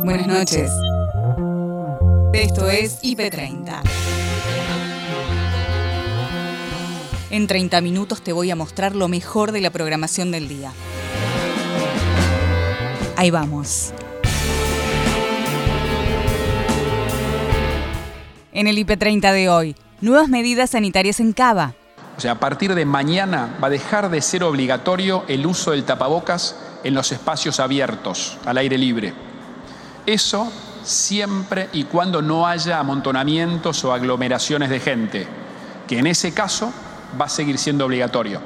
Buenas noches. Esto es IP30. En 30 minutos te voy a mostrar lo mejor de la programación del día. Ahí vamos. En el IP30 de hoy, nuevas medidas sanitarias en Cava. O sea, a partir de mañana va a dejar de ser obligatorio el uso del tapabocas en los espacios abiertos, al aire libre. Eso siempre y cuando no haya amontonamientos o aglomeraciones de gente, que en ese caso va a seguir siendo obligatorio.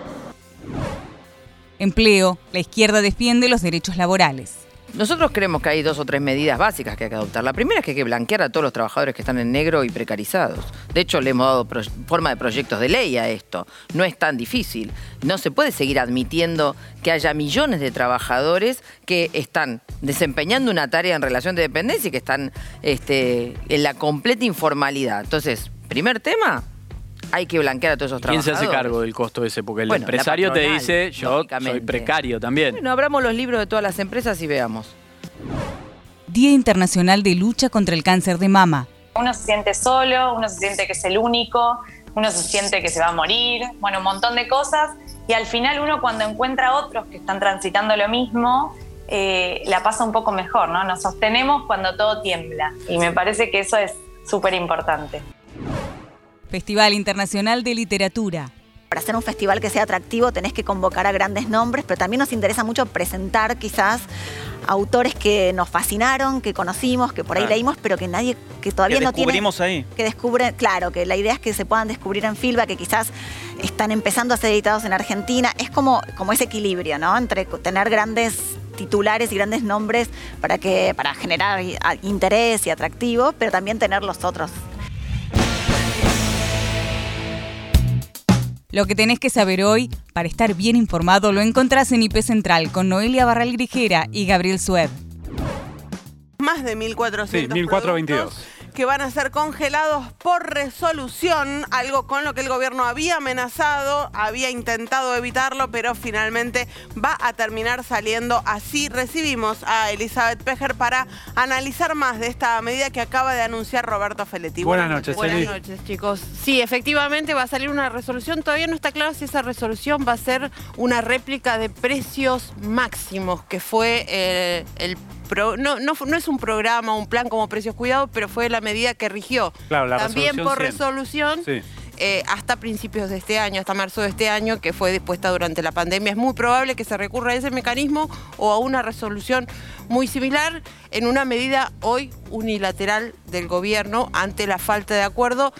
Empleo. La izquierda defiende los derechos laborales. Nosotros creemos que hay dos o tres medidas básicas que hay que adoptar. La primera es que hay que blanquear a todos los trabajadores que están en negro y precarizados. De hecho, le hemos dado forma de proyectos de ley a esto. No es tan difícil. No se puede seguir admitiendo que haya millones de trabajadores que están desempeñando una tarea en relación de dependencia y que están este, en la completa informalidad. Entonces, primer tema, hay que blanquear a todos esos ¿Quién se trabajadores. hace cargo del costo ese? Porque el Bueno, empresario te dice, yo soy precario también. Bueno, abramos los libros de todas las empresas y veamos. Día Internacional de Lucha contra el Cáncer de Mama. Uno se siente solo, uno se siente que es el único, uno se siente que se va a morir, bueno, un montón de cosas. Y al final uno cuando encuentra a otros que están transitando lo mismo, eh, la pasa un poco mejor, ¿no? Nos sostenemos cuando todo tiembla. Y me parece que eso es súper importante. Festival Internacional de Literatura. Para hacer un festival que sea atractivo tenés que convocar a grandes nombres, pero también nos interesa mucho presentar quizás autores que nos fascinaron, que conocimos, que por ahí Claro. leímos, pero que nadie, que todavía que no tiene... descubrimos ahí. Que descubren, claro, que la idea es que se puedan descubrir en Filba, que quizás están empezando a ser editados en Argentina. Es como, como ese equilibrio, ¿no? Entre tener grandes titulares y grandes nombres para, que, para generar interés y atractivo, pero también tener los otros Lo que tenés que saber hoy, para estar bien informado, lo encontrás en IP Central con Noelia Barral Grijera y Gabriel Sueb. Más de 1.400 Sí, 1422. Que van a ser congelados por resolución, algo con lo que el gobierno había amenazado, había intentado evitarlo, pero finalmente va a terminar saliendo así. Recibimos a Elizabeth Pejer para analizar más de esta medida que acaba de anunciar Roberto Feletti. Buenas noches, Buenas noches, chicos. Sí, efectivamente va a salir una resolución. Todavía no está claro si esa resolución va a ser una réplica de precios máximos, que fue eh, el... pro- no, no, fu- no es un programa, un plan como precios cuidados, pero fue la medida que rigió. Claro, la También por resolución resolución Sí. eh, hasta principios de este año, hasta marzo de este año, que fue dispuesta durante la pandemia. Es muy probable que se recurra a ese mecanismo o a una resolución muy similar en una medida hoy unilateral del gobierno ante la falta de acuerdo.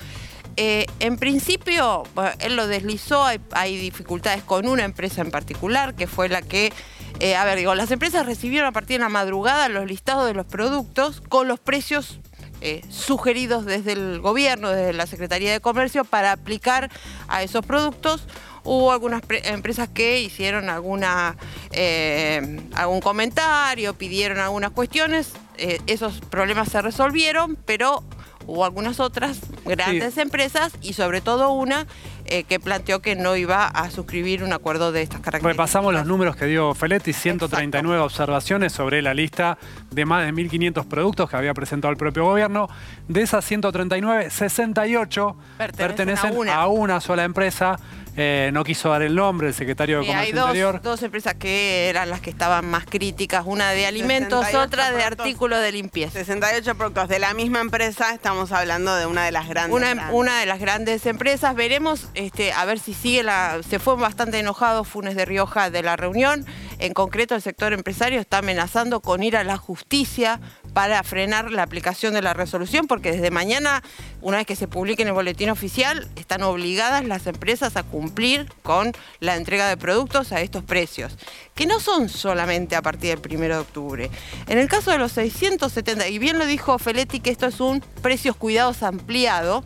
Eh, en principio, él lo deslizó, hay, hay dificultades con una empresa en particular, que fue la que, eh, a ver, digo, las empresas recibieron a partir de la madrugada los listados de los productos con los precios eh, sugeridos desde el gobierno, desde la Secretaría de Comercio, para aplicar a esos productos. Hubo algunas pre- empresas que hicieron alguna, eh, algún comentario, pidieron algunas cuestiones, eh, esos problemas se resolvieron, pero hubo algunas otras grandes empresas y sobre todo una eh, que planteó que no iba a suscribir un acuerdo de estas características. Repasamos los números que dio Feletti, 139 observaciones sobre la lista de más de 1.500 productos que había presentado el propio gobierno. De esas 139, 68 Pertenecen pertenecen, a una. a una sola empresa. Eh, no quiso dar el nombre, el secretario de Sí, hay Comercio Interior. dos, dos empresas que eran las que estaban más críticas, una de alimentos, 68 otra de productos. artículos de limpieza. 68 productos de la misma empresa, estamos hablando de una de las grandes. Una, grandes. una de las grandes empresas. Veremos este, a ver si sigue la. Se fue bastante enojado Funes de Rioja de la reunión. En concreto, el sector empresario está amenazando con ir a la justicia para frenar la aplicación de la resolución, porque desde mañana, una vez que se publique en el boletín oficial, están obligadas las empresas a cumplir con la entrega de productos a estos precios, que no son solamente a partir del primero de octubre. En el caso de los 670, y bien lo dijo Feletti que esto es un precios cuidados ampliado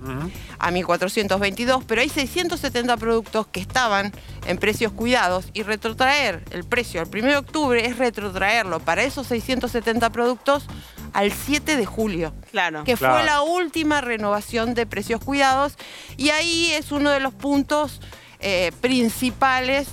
a 1422, pero hay 670 productos que estaban en precios cuidados y retrotraer el precio al 1 de octubre es retrotraerlo para esos 670 productos al 7 de julio. Claro. Que fue la última renovación de precios cuidados y ahí es uno de los puntos eh, principales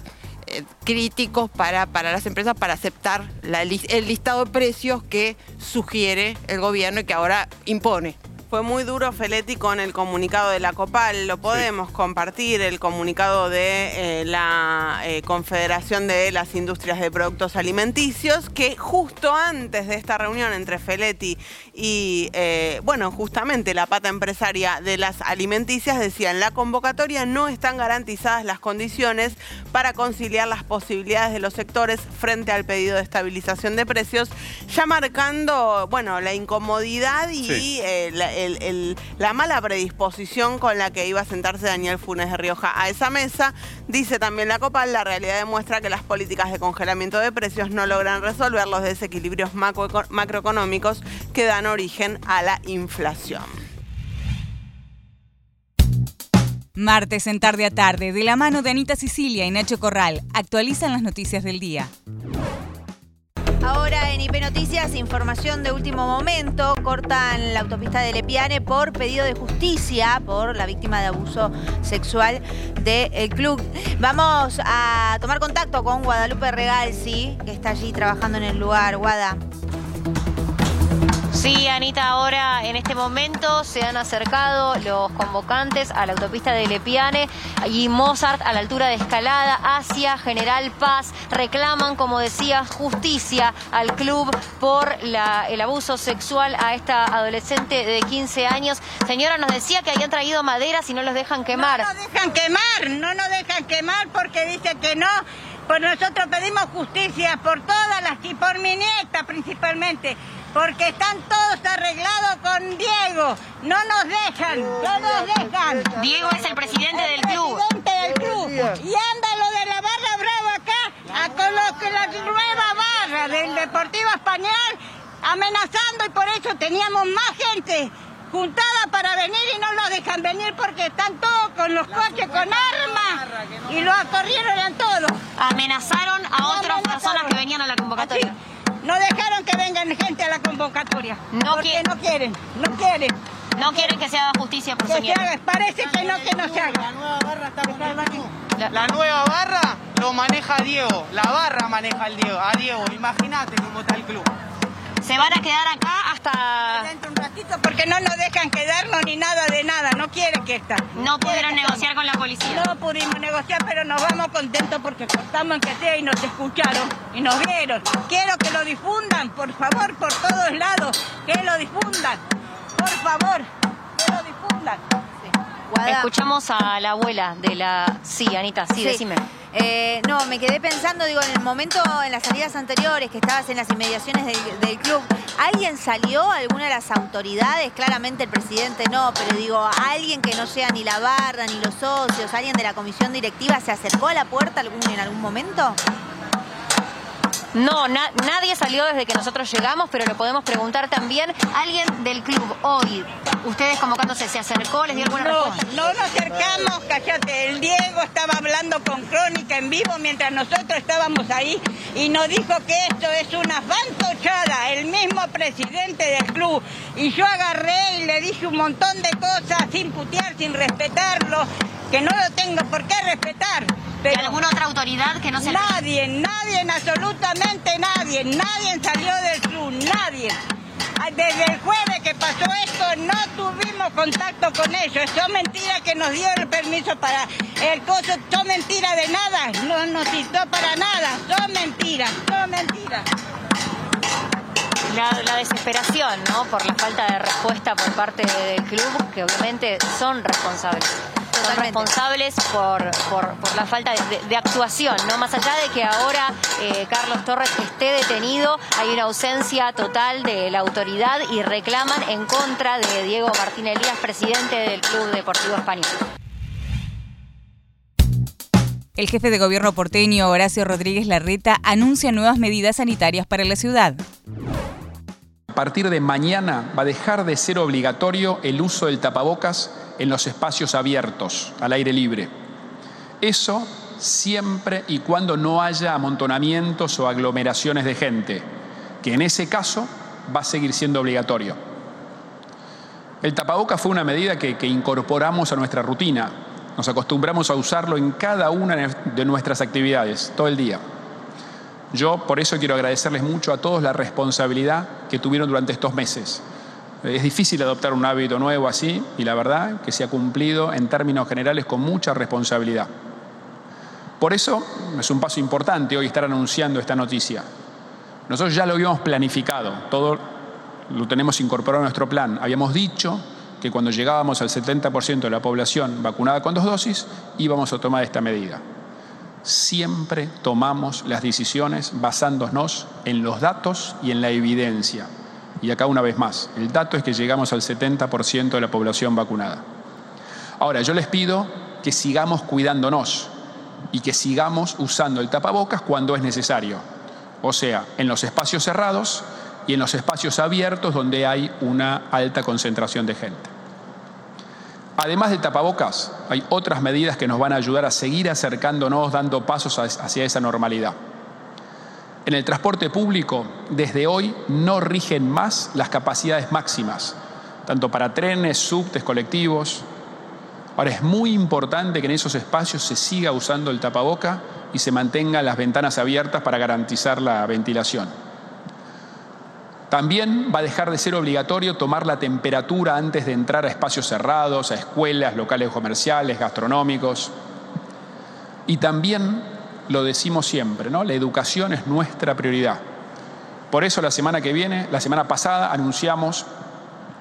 eh, críticos para, para las empresas para aceptar la el listado de precios que sugiere el gobierno y que ahora impone. Fue muy duro Feletti con el comunicado de la Copal. Lo podemos compartir, el comunicado de eh, la eh, Confederación de las Industrias de Productos Alimenticios, que justo antes de esta reunión entre Feletti y, eh, bueno, justamente la pata empresaria de las alimenticias decía, en la convocatoria no están garantizadas las condiciones para conciliar las posibilidades de los sectores frente al pedido de estabilización de precios, ya marcando, bueno, la incomodidad y Sí. la, la mala predisposición con la que iba a sentarse Daniel Funes de Rioja a esa mesa. Dice también la Copal, la realidad demuestra que las políticas de congelamiento de precios no logran resolver los desequilibrios macroeco- macroeconómicos que dan origen a la inflación. Martes en tarde a tarde, de la mano de Anita Sicilia y Nacho Corral, actualizan las noticias del día. Ahora en IP Noticias, información de último momento. Cortan la autopista de Lepiane por pedido de justicia por la víctima de abuso sexual del club. Vamos a tomar contacto con Guadalupe Regalsi, que está allí trabajando en el lugar. Guada. Sí, Anita, ahora en este momento se han acercado los convocantes a la autopista de Lepiane y Mozart a la altura de Escalada hacia General Paz. Reclaman, como decía, justicia al club por el abuso sexual a esta adolescente de 15 años. Señora, nos decía que habían traído maderas y no los dejan quemar. No nos dejan quemar, no nos dejan quemar porque dice que no. Pues nosotros pedimos justicia por todas las y por mi nieta principalmente, porque están todos arreglados con Diego. No nos dejan, no nos dejan. Diego es el presidente del club. Presidente del club. Y anda lo de la barra brava acá, a con lo que la nueva barra del Deportivo Español amenazando y por eso teníamos más gente juntada para venir y no los dejan venir porque están todos con los coches con armas y los acorrieron a todos. Amenazaron a otras personas que venían a la convocatoria. Así, no dejaron que vengan gente a la convocatoria. No porque qui- no quieren, no quieren. No quieren que se haga justicia por Que su se nieta. haga, parece que no, que no se haga. La nueva barra lo maneja Diego. La barra maneja al Diego, a Diego. Imagínate cómo está el club. Se van a quedar acá hasta... Dentro un ratito porque no nos dejan quedarnos ni nada de nada, no quiere que está. No pudieron negociar con la policía. No pudimos negociar, pero nos vamos contentos porque cortamos en que sea y nos escucharon y nos vieron. Quiero que lo difundan, por favor, por todos lados, que lo difundan, por favor, que lo difundan. Guada. Escuchamos a la abuela de la... Sí, Anita, sí, decime. Eh, no, me quedé pensando, digo, en el momento, en las salidas anteriores, que estabas en las inmediaciones del, club, ¿alguien salió? ¿Alguna de las autoridades? Claramente el presidente no, pero digo, ¿alguien que no sea ni la barra, ni los socios, alguien de la comisión directiva se acercó a la puerta algún, en algún momento? No, na- nadie salió desde que nosotros llegamos, pero lo podemos preguntar también. ¿Alguien del club hoy, ustedes convocándose, se acercó, les dio alguna No, respuesta? no nos acercamos, cállate. El Diego estaba hablando con Crónica en vivo mientras nosotros estábamos ahí y nos dijo que esto es una fantochada, el mismo presidente del club. Y yo agarré y le dije un montón de cosas sin putear, sin respetarlo, que no lo tengo por qué respetar. ¿Y alguna otra autoridad que no se... Nadie, nadie, absolutamente nadie, nadie salió del club, nadie. Desde el jueves que pasó esto no tuvimos contacto con ellos. Son mentiras que nos dio el permiso para el coso. Son mentiras de nada. No nos citó para nada. Son mentiras, son mentiras. La, la desesperación, ¿no? Por la falta de respuesta por parte del club, que obviamente son responsables. Son responsables por, por, por la falta de, de- de actuación, ¿no? Más allá de que ahora eh, Carlos Torres esté detenido, hay una ausencia total de la autoridad y reclaman en contra de Diego Martín Elías, presidente del Club Deportivo Español. El jefe de gobierno porteño, Horacio Rodríguez Larreta, anuncia nuevas medidas sanitarias para la ciudad. A partir de mañana va a dejar de ser obligatorio el uso del tapabocas en los espacios abiertos, al aire libre. Eso siempre y cuando no haya amontonamientos o aglomeraciones de gente, que en ese caso va a seguir siendo obligatorio. El tapabocas fue una medida que incorporamos a nuestra rutina Nos acostumbramos a usarlo en cada una de nuestras actividades, todo el día. Yo por eso quiero agradecerles mucho a todos la responsabilidad que tuvieron durante estos meses. Es difícil adoptar un hábito nuevo así y la verdad que se ha cumplido en términos generales con mucha responsabilidad. Por eso es un paso importante hoy estar anunciando esta noticia. Nosotros ya lo habíamos planificado, todo lo tenemos incorporado en nuestro plan. Habíamos dicho que cuando llegábamos al 70% de la población vacunada con dos dosis, íbamos a tomar esta medida. Siempre tomamos las decisiones basándonos en los datos y en la evidencia. Y acá una vez más, el dato es que llegamos al 70% de la población vacunada. Ahora, yo les pido que sigamos cuidándonos y que sigamos usando el tapabocas cuando es necesario. O sea, en los espacios cerrados y en los espacios abiertos donde hay una alta concentración de gente. Además del tapabocas, hay otras medidas que nos van a ayudar a seguir acercándonos, dando pasos hacia esa normalidad. En el transporte público, desde hoy no rigen más las capacidades máximas, tanto para trenes, subtes, colectivos. Ahora es muy importante que en esos espacios se siga usando el tapaboca y se mantengan las ventanas abiertas para garantizar la ventilación. También va a dejar de ser obligatorio tomar la temperatura antes de entrar a espacios cerrados, a escuelas, locales comerciales, gastronómicos. Y también lo decimos siempre, ¿no? La educación es nuestra prioridad. Por eso la semana que viene, la semana pasada, anunciamos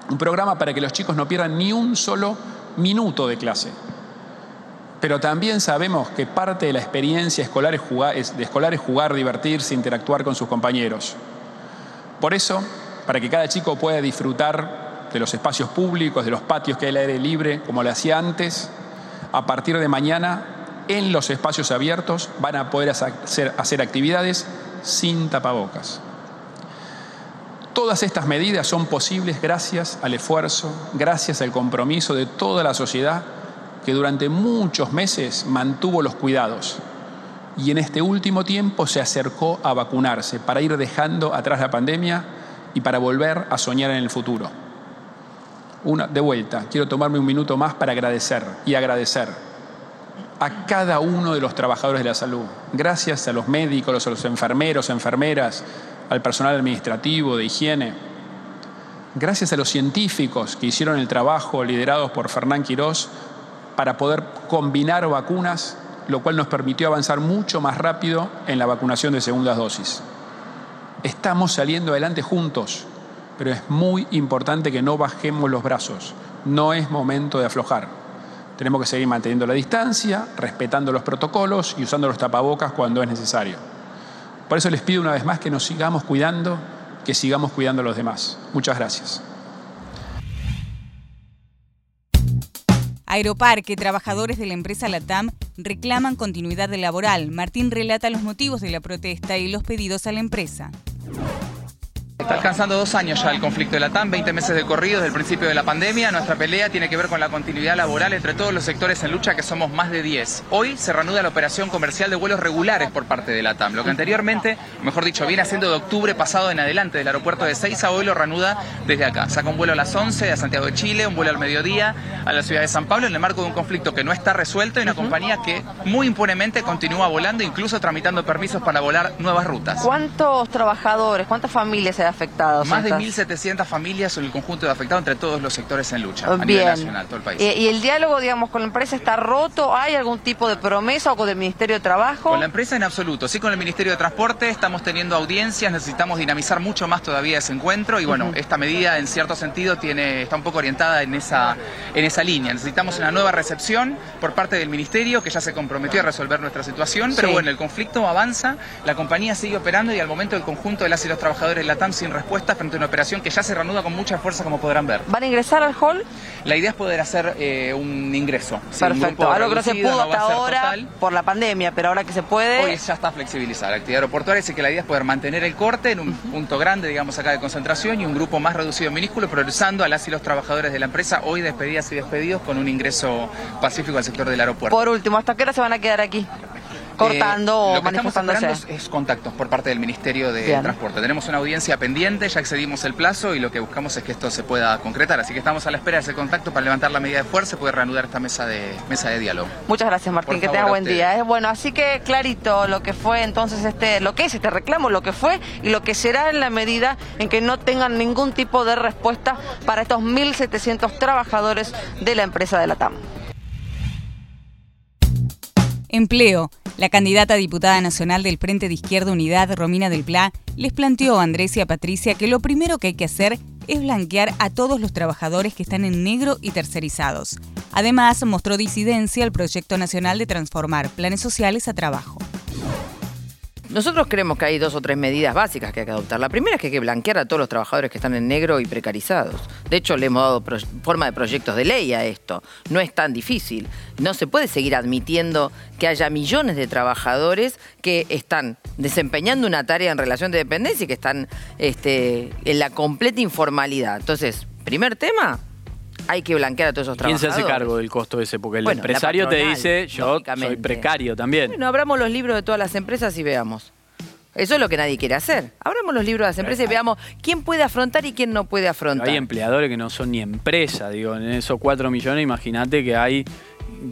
un programa para que los chicos no pierdan ni un solo minuto de clase. Pero también sabemos que parte de la experiencia escolar es jugar, de escolar es jugar, divertirse, interactuar con sus compañeros. Por eso, para que cada chico pueda disfrutar de los espacios públicos, de los patios que hay al aire libre, como lo hacía antes, a partir de mañana, en los espacios abiertos, van a poder hacer, actividades sin tapabocas. Todas estas medidas son posibles gracias al esfuerzo, gracias al compromiso de toda la sociedad que durante muchos meses mantuvo los cuidados y en este último tiempo se acercó a vacunarse para ir dejando atrás la pandemia y para volver a soñar en el futuro. De vuelta, quiero tomarme un minuto más para agradecer y agradecer a cada uno de los trabajadores de la salud. Gracias a los médicos, a los enfermeros, enfermeras, al personal administrativo, de higiene. Gracias a los científicos que hicieron el trabajo liderados por Fernán Quirós para poder combinar vacunas lo cual nos permitió avanzar mucho más rápido en la vacunación de segundas dosis. Estamos saliendo adelante juntos, pero es muy importante que no bajemos los brazos. No es momento de aflojar. Tenemos que seguir manteniendo la distancia, respetando los protocolos y usando los tapabocas cuando es necesario. Por eso les pido una vez más que nos sigamos cuidando, que sigamos cuidando a los demás. Muchas gracias. Aeroparque, trabajadores de la empresa LATAM reclaman continuidad laboral. Martín relata los motivos de la protesta y los pedidos a la empresa. Está alcanzando dos años ya el conflicto de la TAM, 20 meses de corrido desde el principio de la pandemia. Nuestra pelea tiene que ver con la continuidad laboral entre todos los sectores en lucha, que somos más de 10. Hoy se reanuda la operación comercial de vuelos regulares por parte de la TAM. Lo que anteriormente, mejor dicho, viene haciendo de octubre pasado en adelante del aeropuerto de Seiza, hoy lo reanuda desde acá. Saca un vuelo a las 11 a Santiago de Chile, un vuelo al mediodía a la ciudad de San Pablo en el marco de un conflicto que no está resuelto y una compañía que muy impunemente continúa volando, incluso tramitando permisos para volar nuevas rutas. ¿Cuántos trabajadores, cuántas familias se afectados. Más de 1.700 familias en el conjunto de afectados entre todos los sectores en lucha a nivel nacional, todo el país. ¿Y, ¿Y el diálogo, digamos, con la empresa está roto? ¿Hay algún tipo de promesa o con el Ministerio de Trabajo? Con la empresa en absoluto. Sí, con el Ministerio de Transporte estamos teniendo audiencias, necesitamos dinamizar mucho más todavía ese encuentro y bueno, esta medida en cierto sentido tiene, está un poco orientada en esa, en esa línea. Necesitamos una nueva recepción por parte del Ministerio que ya se comprometió a resolver nuestra situación, pero Sí. bueno, el conflicto avanza, la compañía sigue operando y al momento el conjunto de las y los trabajadores de la TAM sin respuesta frente a una operación que ya se reanuda con mucha fuerza como podrán ver. ¿Van a ingresar al hall? La idea es poder hacer eh, un ingreso. Perfecto. Algo que no se pudo hasta ahora total. por la pandemia, pero ahora que se puede. Hoy ya está flexibilizada la actividad aeroportuaria, así que la idea es poder mantener el corte en un punto grande, digamos acá de concentración, y un grupo más reducido minúsculo, priorizando a las y los trabajadores de la empresa, hoy despedidas y despedidos con un ingreso pacífico al sector del aeropuerto. Por último, ¿hasta qué hora se van a quedar aquí? Cortando Eh, o lo que estamos manifestándose. esperando es, contactos por parte del Ministerio de Bien. Transporte. Tenemos una audiencia pendiente, ya excedimos el plazo y lo que buscamos es que esto se pueda concretar. Así que estamos a la espera de ese contacto para levantar la medida de fuerza y poder reanudar esta mesa de, mesa de diálogo. Muchas gracias Martín, Por que favor, tengas a buen día. ¿eh? Bueno, así que clarito lo que fue entonces este, lo que es este reclamo, lo que fue y lo que será en la medida en que no tengan ningún tipo de respuesta para estos 1.700 trabajadores de la empresa de la TAM. Empleo. La candidata a diputada nacional del Frente de Izquierda Unidad, Romina del Pla, les planteó a Andrés y a Patricia que lo primero que hay que hacer es blanquear a todos los trabajadores que están en negro y tercerizados. Además, mostró disidencia al proyecto nacional de transformar planes sociales a trabajo. Nosotros creemos que hay dos o tres medidas básicas que hay que adoptar. La primera es que hay que blanquear a todos los trabajadores que están en negro y precarizados. De hecho, le hemos dado forma de proyectos de ley a esto. No es tan difícil. No se puede seguir admitiendo que haya millones de trabajadores que están desempeñando una tarea en relación de dependencia y que están este, en la completa informalidad. Entonces, primer tema, hay que blanquear a todos esos ¿Quién se trabajadores. hace cargo del costo ese? Porque el Bueno, empresario te dice, yo soy precario también. Bueno, abramos los libros de todas las empresas y veamos. Eso es lo que nadie quiere hacer. Abramos los libros de las empresas y veamos quién puede afrontar y quién no puede Pero afrontar. hay empleadores que no son ni empresa, digo, en esos 4 millones imagínate que hay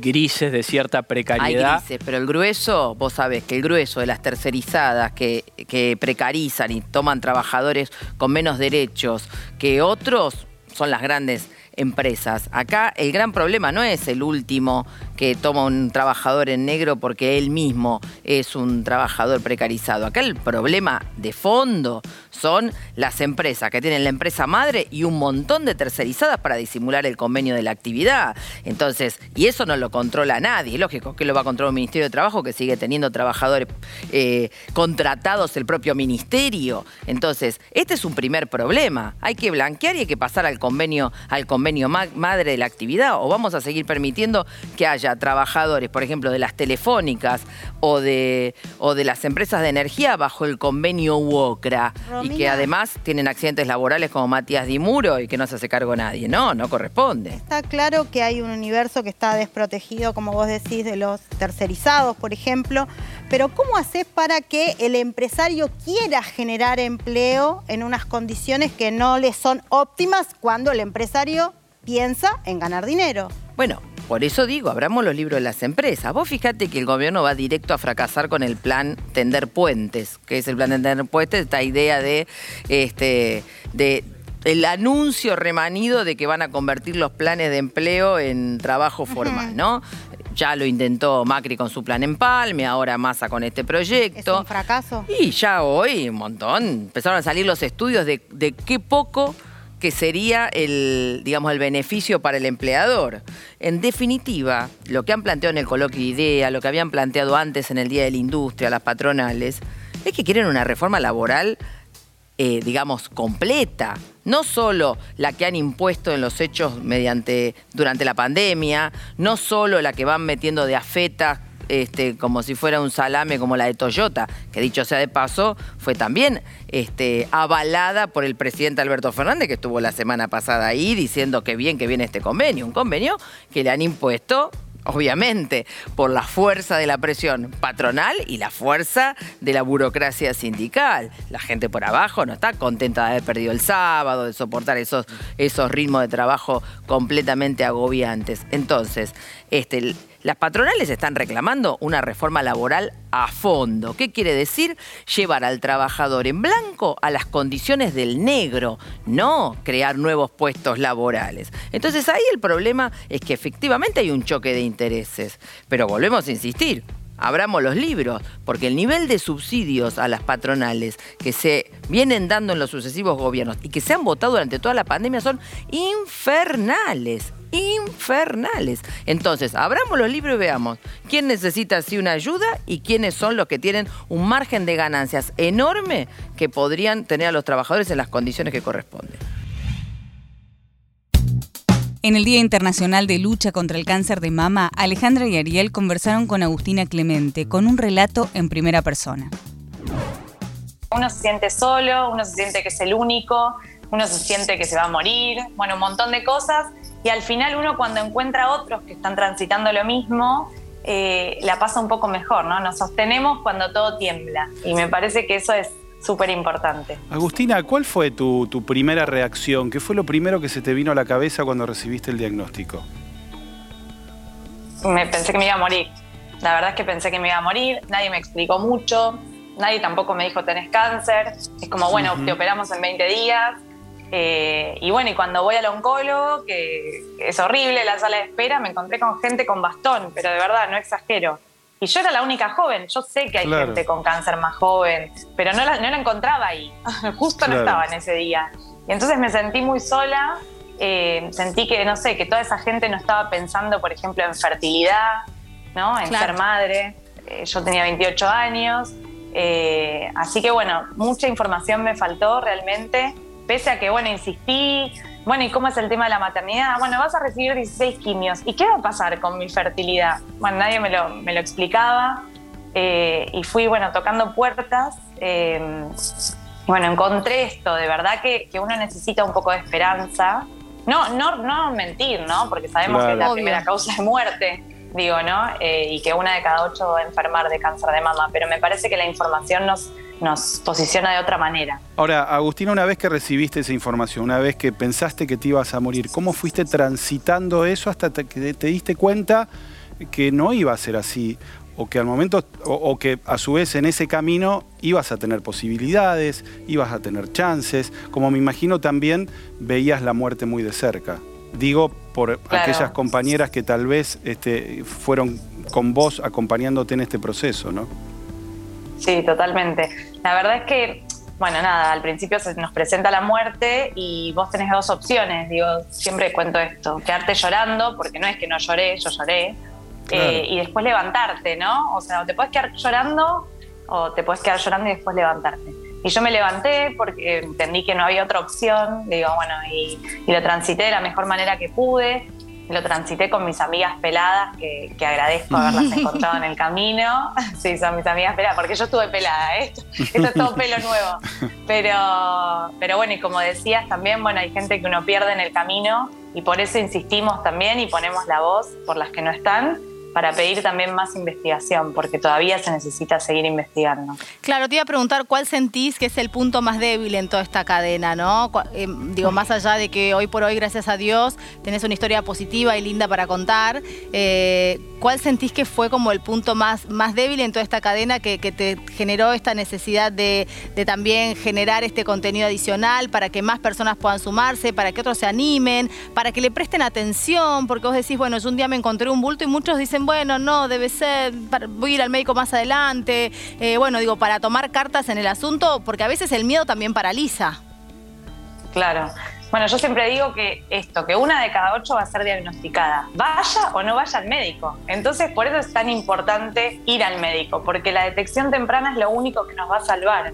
grises de cierta Hay precariedad. grises, pero el grueso, vos sabés que el grueso de las tercerizadas que, que precarizan y toman trabajadores con menos derechos que otros son las grandes empresas. Acá el gran problema no es el último que toma un trabajador en negro porque él mismo es un trabajador precarizado. Acá el problema de fondo son las empresas que tienen la empresa madre y un montón de tercerizadas para disimular el convenio de la actividad. Entonces, y eso no lo controla nadie. Lógico que lo va a controlar el Ministerio de Trabajo que sigue teniendo trabajadores eh, contratados el propio ministerio. Entonces, este es un primer problema. Hay que blanquear y hay que pasar al convenio, al convenio ma- madre de la actividad. O vamos a seguir permitiendo que haya trabajadores, por ejemplo, de las telefónicas o de, o de las empresas de energía bajo el convenio UOCRA. Y que además tienen accidentes laborales como Matías Dimuro y que no se hace cargo nadie. No, no corresponde. Está claro que hay un universo que está desprotegido, como vos decís, de los tercerizados, por ejemplo, pero ¿cómo haces para que el empresario quiera generar empleo en unas condiciones que no le son óptimas cuando el empresario piensa en ganar dinero? Bueno, por eso digo, abramos los libros de las empresas. Vos fíjate que el gobierno va directo a fracasar con el plan Tender Puentes, que es el plan Tender Puentes, esta idea de este de el anuncio remanido de que van a convertir los planes de empleo en trabajo formal, ¿no? Ya lo intentó Macri con su plan Empalme, ahora Massa con este ¿Es proyecto. un fracaso? Y ya hoy, un montón, empezaron a salir los estudios de, de qué poco que sería el, digamos, el beneficio para el empleador. En definitiva, lo que han planteado en el coloquio de idea, lo que habían planteado antes en el Día de la Industria, las patronales, es que quieren una reforma laboral eh, digamos, completa. No solo la que han impuesto en los hechos mediante, durante la pandemia, no solo la que van metiendo de afeta este, como si fuera un salame como la de Toyota, que dicho sea de paso, fue también este, avalada por el presidente Alberto Fernández, que estuvo la semana pasada ahí diciendo que bien que viene este convenio, un convenio que le han impuesto obviamente, por la fuerza de la presión patronal y la fuerza de la burocracia sindical. La gente por abajo no está contenta de haber perdido el sábado, de soportar esos, esos ritmos de trabajo completamente agobiantes. Entonces, este, las patronales están reclamando una reforma laboral a fondo. ¿Qué quiere decir? Llevar al trabajador en blanco a las condiciones del negro, no crear nuevos puestos laborales. Entonces ahí el problema es que efectivamente hay un choque de intereses. Pero volvemos a insistir. Abramos los libros, porque el nivel de subsidios a las patronales que se vienen dando en los sucesivos gobiernos y que se han votado durante toda la pandemia son infernales, infernales. Entonces, abramos los libros y veamos quién necesita así una ayuda y quiénes son los que tienen un margen de ganancias enorme que podrían tener a los trabajadores en las condiciones que corresponden. En el Día Internacional de Lucha contra el Cáncer de Mama, Alejandra y Ariel conversaron con Agustina Clemente, con un relato en primera persona. Uno se siente solo, uno se siente que es el único, uno se siente que se va a morir, bueno, un montón de cosas. Y al final uno cuando encuentra a otros que están transitando lo mismo, eh, la pasa un poco mejor, ¿no? Nos sostenemos cuando todo tiembla y me parece que eso es súper importante. Agustina, ¿cuál fue tu, tu primera reacción? ¿Qué fue lo primero que se te vino a la cabeza cuando recibiste el diagnóstico? Me pensé que me iba a morir. La verdad es que pensé que me iba a morir, nadie me explicó mucho, nadie tampoco me dijo tenés cáncer. Es como, bueno, te operamos en 20 días. Eh, y bueno, y cuando voy al oncólogo, que es horrible la sala de espera, me encontré con gente con bastón, pero de verdad, no exagero. Y yo era la única joven, yo sé que hay Claro. gente con cáncer más joven, pero no la, no la encontraba ahí, justo no Claro. estaba en ese día. Y entonces me sentí muy sola, eh, sentí que, no sé, que toda esa gente no estaba pensando, por ejemplo, en fertilidad, ¿no? En Claro. ser madre. Eh, yo tenía 28 años, eh, así que bueno, mucha información me faltó realmente, pese a que, bueno, insistí, bueno, ¿y cómo es el tema de la maternidad? Bueno, vas a recibir 16 quimios, ¿y qué va a pasar con mi fertilidad? Bueno, nadie me lo, me lo explicaba, eh, y fui, bueno, tocando puertas. eh, bueno, encontré esto, de verdad que, que uno necesita un poco de esperanza. No, no, no mentir, ¿no? Porque sabemos que es la Claro. primera Obvio. causa de muerte, digo, ¿no? Eh, y que una de cada ocho va a enfermar de cáncer de mama, pero me parece que la información nos, nos posiciona de otra manera. Ahora, Agustina, una vez que recibiste esa información, una vez que pensaste que te ibas a morir, ¿cómo fuiste transitando eso hasta que te diste cuenta que no iba a ser así? O que al momento, o, o que a su vez en ese camino ibas a tener posibilidades, ibas a tener chances, como me imagino también veías la muerte muy de cerca. Digo, por Claro. aquellas compañeras que tal vez este, fueron con vos acompañándote en este proceso, ¿no? Sí, totalmente. La verdad es que, bueno, nada, al principio se nos presenta la muerte y vos tenés dos opciones. Digo, siempre cuento esto: quedarte llorando, porque no es que no lloré, yo lloré, Claro. eh, y después levantarte, ¿no? O sea, o te puedes quedar llorando o te puedes quedar llorando y después levantarte. Y yo me levanté porque entendí que no había otra opción, digo, bueno, y, y lo transité de la mejor manera que pude. Lo transité con mis amigas peladas, que, que agradezco haberlas encontrado en el camino. Sí, son mis amigas peladas, porque yo estuve pelada, ¿eh? esto, esto es todo pelo nuevo. Pero, pero bueno, y como decías también, bueno, hay gente que uno pierde en el camino y por eso insistimos también y ponemos la voz por las que no están para pedir también más investigación, porque todavía se necesita seguir investigando. Claro, te iba a preguntar cuál sentís que es el punto más débil en toda esta cadena, ¿no? Eh, digo, más allá de que hoy por hoy, gracias a Dios, tenés una historia positiva y linda para contar, eh, ¿cuál sentís que fue como el punto más, más débil en toda esta cadena que, que te generó esta necesidad de, de también generar este contenido adicional para que más personas puedan sumarse, para que otros se animen, para que le presten atención? Porque vos decís, bueno, yo un día me encontré un bulto y muchos dicen, bueno, no, debe ser, voy a ir al médico más adelante. Eh, bueno, digo, para tomar cartas en el asunto, porque a veces el miedo también paraliza. Claro. Bueno, yo siempre digo que esto, que una de cada ocho va a ser diagnosticada, vaya o no vaya al médico. Entonces, por eso es tan importante ir al médico, porque la detección temprana es lo único que nos va a salvar.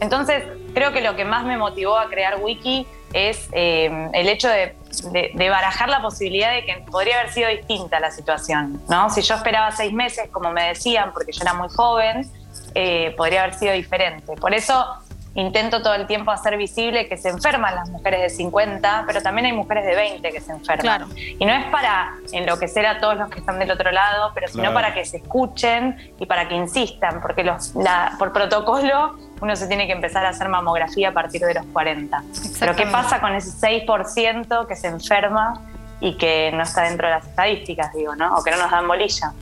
Entonces, creo que lo que más me motivó a crear Wiki es eh, el hecho de, de- de barajar la posibilidad de que podría haber sido distinta la situación. ¿no? Si yo esperaba seis meses, como me decían, porque yo era muy joven, eh, podría haber sido diferente. Por eso intento todo el tiempo hacer visible que se enferman las mujeres de 50, pero también hay mujeres de 20 que se enferman. Claro. Y no es para enloquecer a todos los que están del otro lado, pero sino Claro. para que se escuchen y para que insistan, porque los, la- por protocolo uno se tiene que empezar a hacer mamografía a partir de los 40. Pero ¿qué pasa con ese 6% que se enferma y que no está dentro de las estadísticas, digo, ¿no? O que no nos dan bolilla.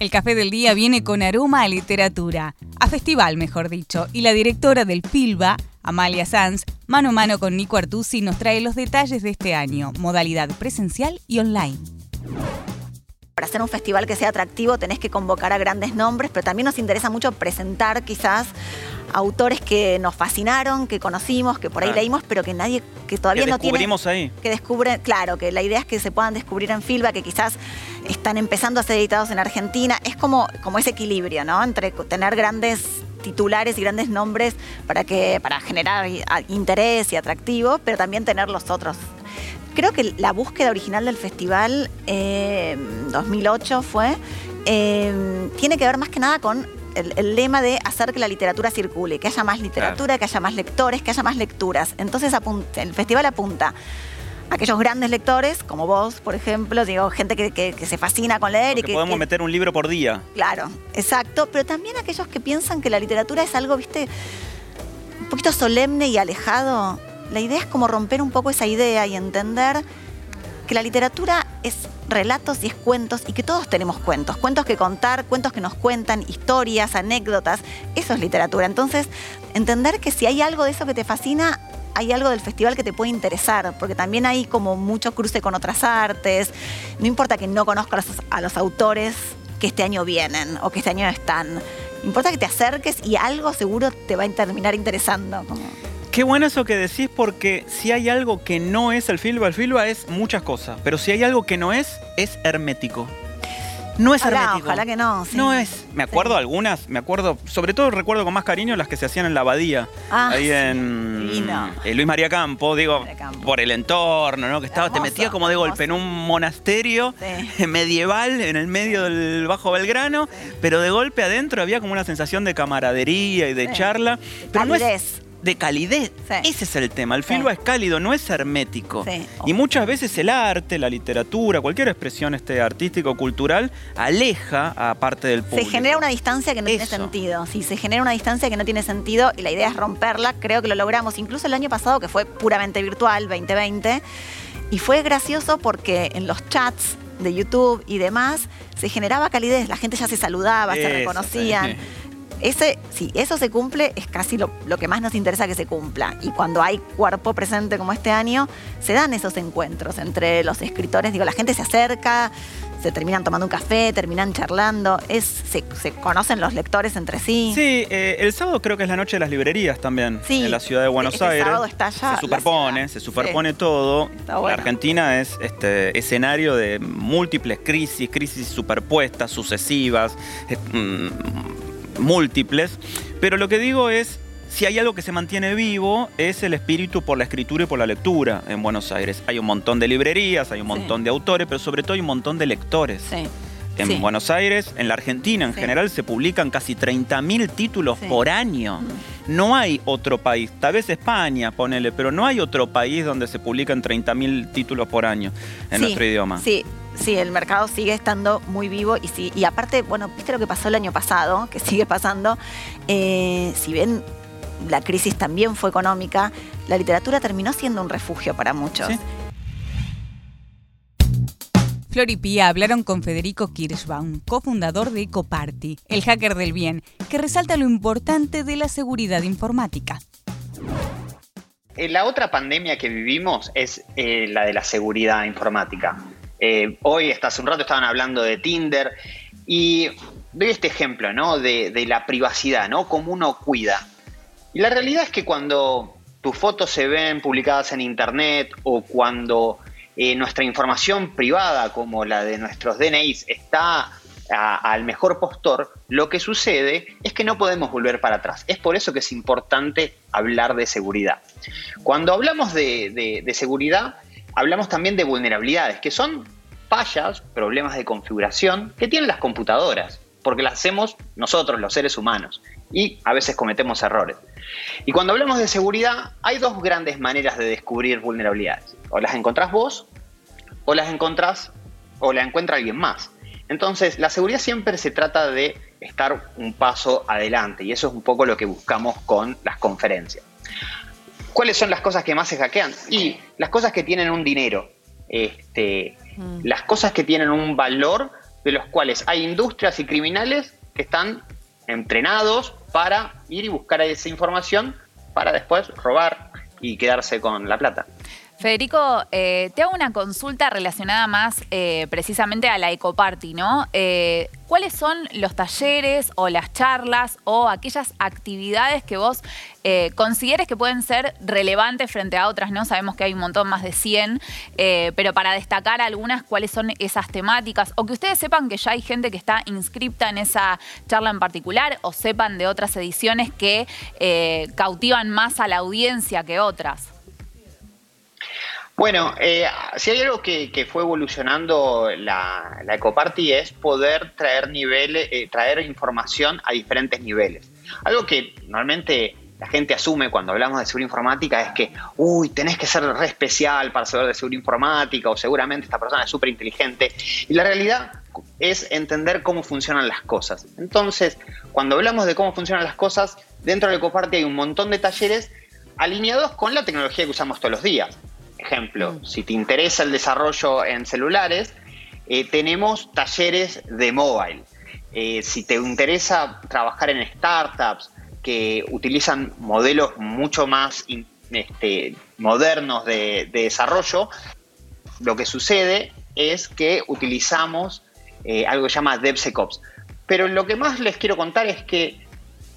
El café del día viene con aroma a literatura, a festival mejor dicho, y la directora del PILBA, Amalia Sanz, mano a mano con Nico Artusi, nos trae los detalles de este año, modalidad presencial y online. Para hacer un festival que sea atractivo tenés que convocar a grandes nombres, pero también nos interesa mucho presentar quizás autores que nos fascinaron, que conocimos, que por ahí Claro. leímos, pero que nadie, que todavía que no tiene... descubrimos ahí. que descubren, claro, que la idea es que se puedan descubrir en Filba, que quizás están empezando a ser editados en Argentina. Es como, como ese equilibrio, ¿no? Entre tener grandes titulares y grandes nombres para que para generar interés y atractivo, pero también tener los otros. Creo que la búsqueda original del festival, eh, 2008 fue, eh, tiene que ver más que nada con el, el lema de hacer que la literatura circule, que haya más literatura, que haya más lectores, que haya más lecturas. Entonces apun- el festival apunta aquellos grandes lectores, como vos, por ejemplo, digo, gente que, que- que se fascina con leer y Que podemos meter un libro por día. Claro, exacto, pero también aquellos que piensan que la literatura es algo, viste, un poquito solemne y alejado. La idea es como romper un poco esa idea y entender que la literatura es relatos y es cuentos y que todos tenemos cuentos, cuentos que contar, cuentos que nos cuentan, historias, anécdotas, eso es literatura. Entonces, entender que si hay algo de eso que te fascina, hay algo del festival que te puede interesar, porque también hay como mucho cruce con otras artes, no importa que no conozcas a los autores que este año vienen o que este año están, importa que te acerques y algo seguro te va a terminar interesando. Qué bueno eso que decís porque si hay algo que no es el Filba, el Filba es muchas cosas, pero si hay algo que no es, es hermético. No es Ojalá, hermético. ojalá que no. sí. No es. Me acuerdo algunas, me acuerdo, sobre todo recuerdo con más cariño las que se hacían en la abadía. Ah, ahí sí, en divino. eh, Luis María Campo, digo, por el entorno, ¿no? Que estaba, te metía como de golpe en un monasterio medieval en el medio del Bajo Belgrano, pero de golpe adentro había como una sensación de camaradería y de charla. Pero no es. De calidez. Ese es el tema. El Filba es cálido, no es hermético. Sí. Y muchas veces el arte, la literatura, cualquier expresión este, artístico-cultural, aleja a parte del Se público. genera una distancia que no tiene sentido. Si se genera una distancia que no tiene sentido y la idea es romperla, creo que lo logramos. Incluso el año pasado, que fue puramente virtual, 2020, y fue gracioso porque en los chats de YouTube y demás se generaba calidez, la gente ya se saludaba, se reconocían. Ese, si eso se cumple, es casi lo, lo que más nos interesa que se cumpla. Y cuando hay cuerpo presente como este año, se dan esos encuentros entre los escritores. Digo, la gente se acerca, se terminan tomando un café, terminan charlando, es, se, se conocen los lectores entre sí. Sí, eh, el sábado creo que es la noche de las librerías también, Sí, en la ciudad de Buenos este Aires. sábado está ya se superpone, se superpone todo. bueno. La Argentina es este escenario de múltiples crisis, crisis superpuestas, sucesivas, mm, múltiples. Pero lo que digo es, si hay algo que se mantiene vivo, es el espíritu por la escritura y por la lectura en Buenos Aires. Hay un montón de librerías, hay un montón de autores, pero sobre todo hay un montón de lectores. En Sí. Buenos Aires, en la Argentina en Sí. general, se publican casi 30.000 títulos Sí. por año. No hay otro país, tal vez España, ponele, pero no hay otro país donde se publican 30.000 títulos por año en Sí, nuestro idioma. Sí, sí, el mercado sigue estando muy vivo y sí, y aparte, bueno, viste lo que pasó el año pasado, que sigue pasando. Eh, si bien la crisis también fue económica, la literatura terminó siendo un refugio para muchos. Flor y Pía hablaron con Federico Kirschbaum, cofundador de Ecoparty, el hacker del bien, que resalta lo importante de la seguridad informática. Eh, La otra pandemia que vivimos es eh, la de la seguridad informática. Eh, hoy, hasta hace un rato, estaban hablando de Tinder y doy este ejemplo, ¿no? De, la privacidad, ¿no? Cómo uno cuida. Y la realidad es que cuando tus fotos se ven publicadas en Internet o cuando eh, nuestra información privada, como la de nuestros DNIs, está al mejor postor, lo que sucede es que no podemos volver para atrás. Es por eso que es importante hablar de seguridad. Cuando hablamos de- de seguridad, hablamos también de vulnerabilidades, que son fallas, problemas de configuración que tienen las computadoras, porque las hacemos nosotros, los seres humanos, y a veces cometemos errores. Y cuando hablamos de seguridad, hay dos grandes maneras de descubrir vulnerabilidades. O las encontrás vos, o las encontrás, o la encuentra alguien más. Entonces, la seguridad siempre se trata de estar un paso adelante, y eso es un poco lo que buscamos con las conferencias. ¿Cuáles son las cosas que más se hackean? Y las cosas que tienen un dinero, este, las cosas que tienen un valor, de los cuales hay industrias y criminales que están entrenados para ir y buscar esa información para después robar y quedarse con la plata. Federico, eh, te hago una consulta relacionada más eh, precisamente a la Ecoparty, ¿no? Eh, ¿Cuáles son los talleres o las charlas o aquellas actividades que vos consideres que pueden ser relevantes frente a otras, ¿no? Sabemos que hay un montón, más de 100, eh, pero para destacar algunas, ¿cuáles son esas temáticas? O que ustedes sepan que ya hay gente que está inscripta en esa charla en particular o sepan de otras ediciones que cautivan más a la audiencia que otras. Bueno, eh, si hay algo que, que fue evolucionando la, la Ecoparty es poder traer niveles, eh, traer información a diferentes niveles. Algo que normalmente la gente asume cuando hablamos de seguridad informática es que, uy, tenés que ser re especial para saber de seguridad informática o seguramente esta persona es súper inteligente. Y la realidad es entender cómo funcionan las cosas. Entonces, cuando hablamos de cómo funcionan las cosas, dentro de Ecoparty hay un montón de talleres alineados con la tecnología que usamos todos los días. Ejemplo, mm. si te interesa el desarrollo en celulares, eh, tenemos talleres de mobile. Eh, si te interesa trabajar en startups que utilizan modelos mucho más este, modernos de, desarrollo, lo que sucede es que utilizamos eh, algo que se llama DevSecOps. Pero lo que más les quiero contar es que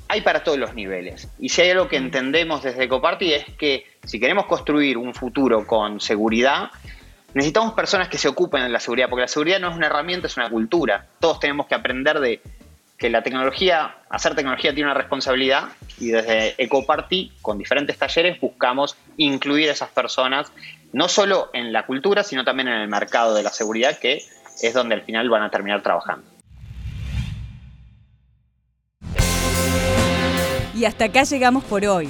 hay para todos los niveles. Y si hay algo que entendemos desde Ecoparty es que si queremos construir un futuro con seguridad, necesitamos personas que se ocupen de la seguridad, porque la seguridad no es una herramienta, es una cultura. Todos tenemos que aprender de que la tecnología, hacer tecnología tiene una responsabilidad y desde Ecoparty, con diferentes talleres, buscamos incluir a esas personas, no solo en la cultura, sino también en el mercado de la seguridad, que es donde al final van a terminar trabajando. Y hasta acá llegamos por hoy.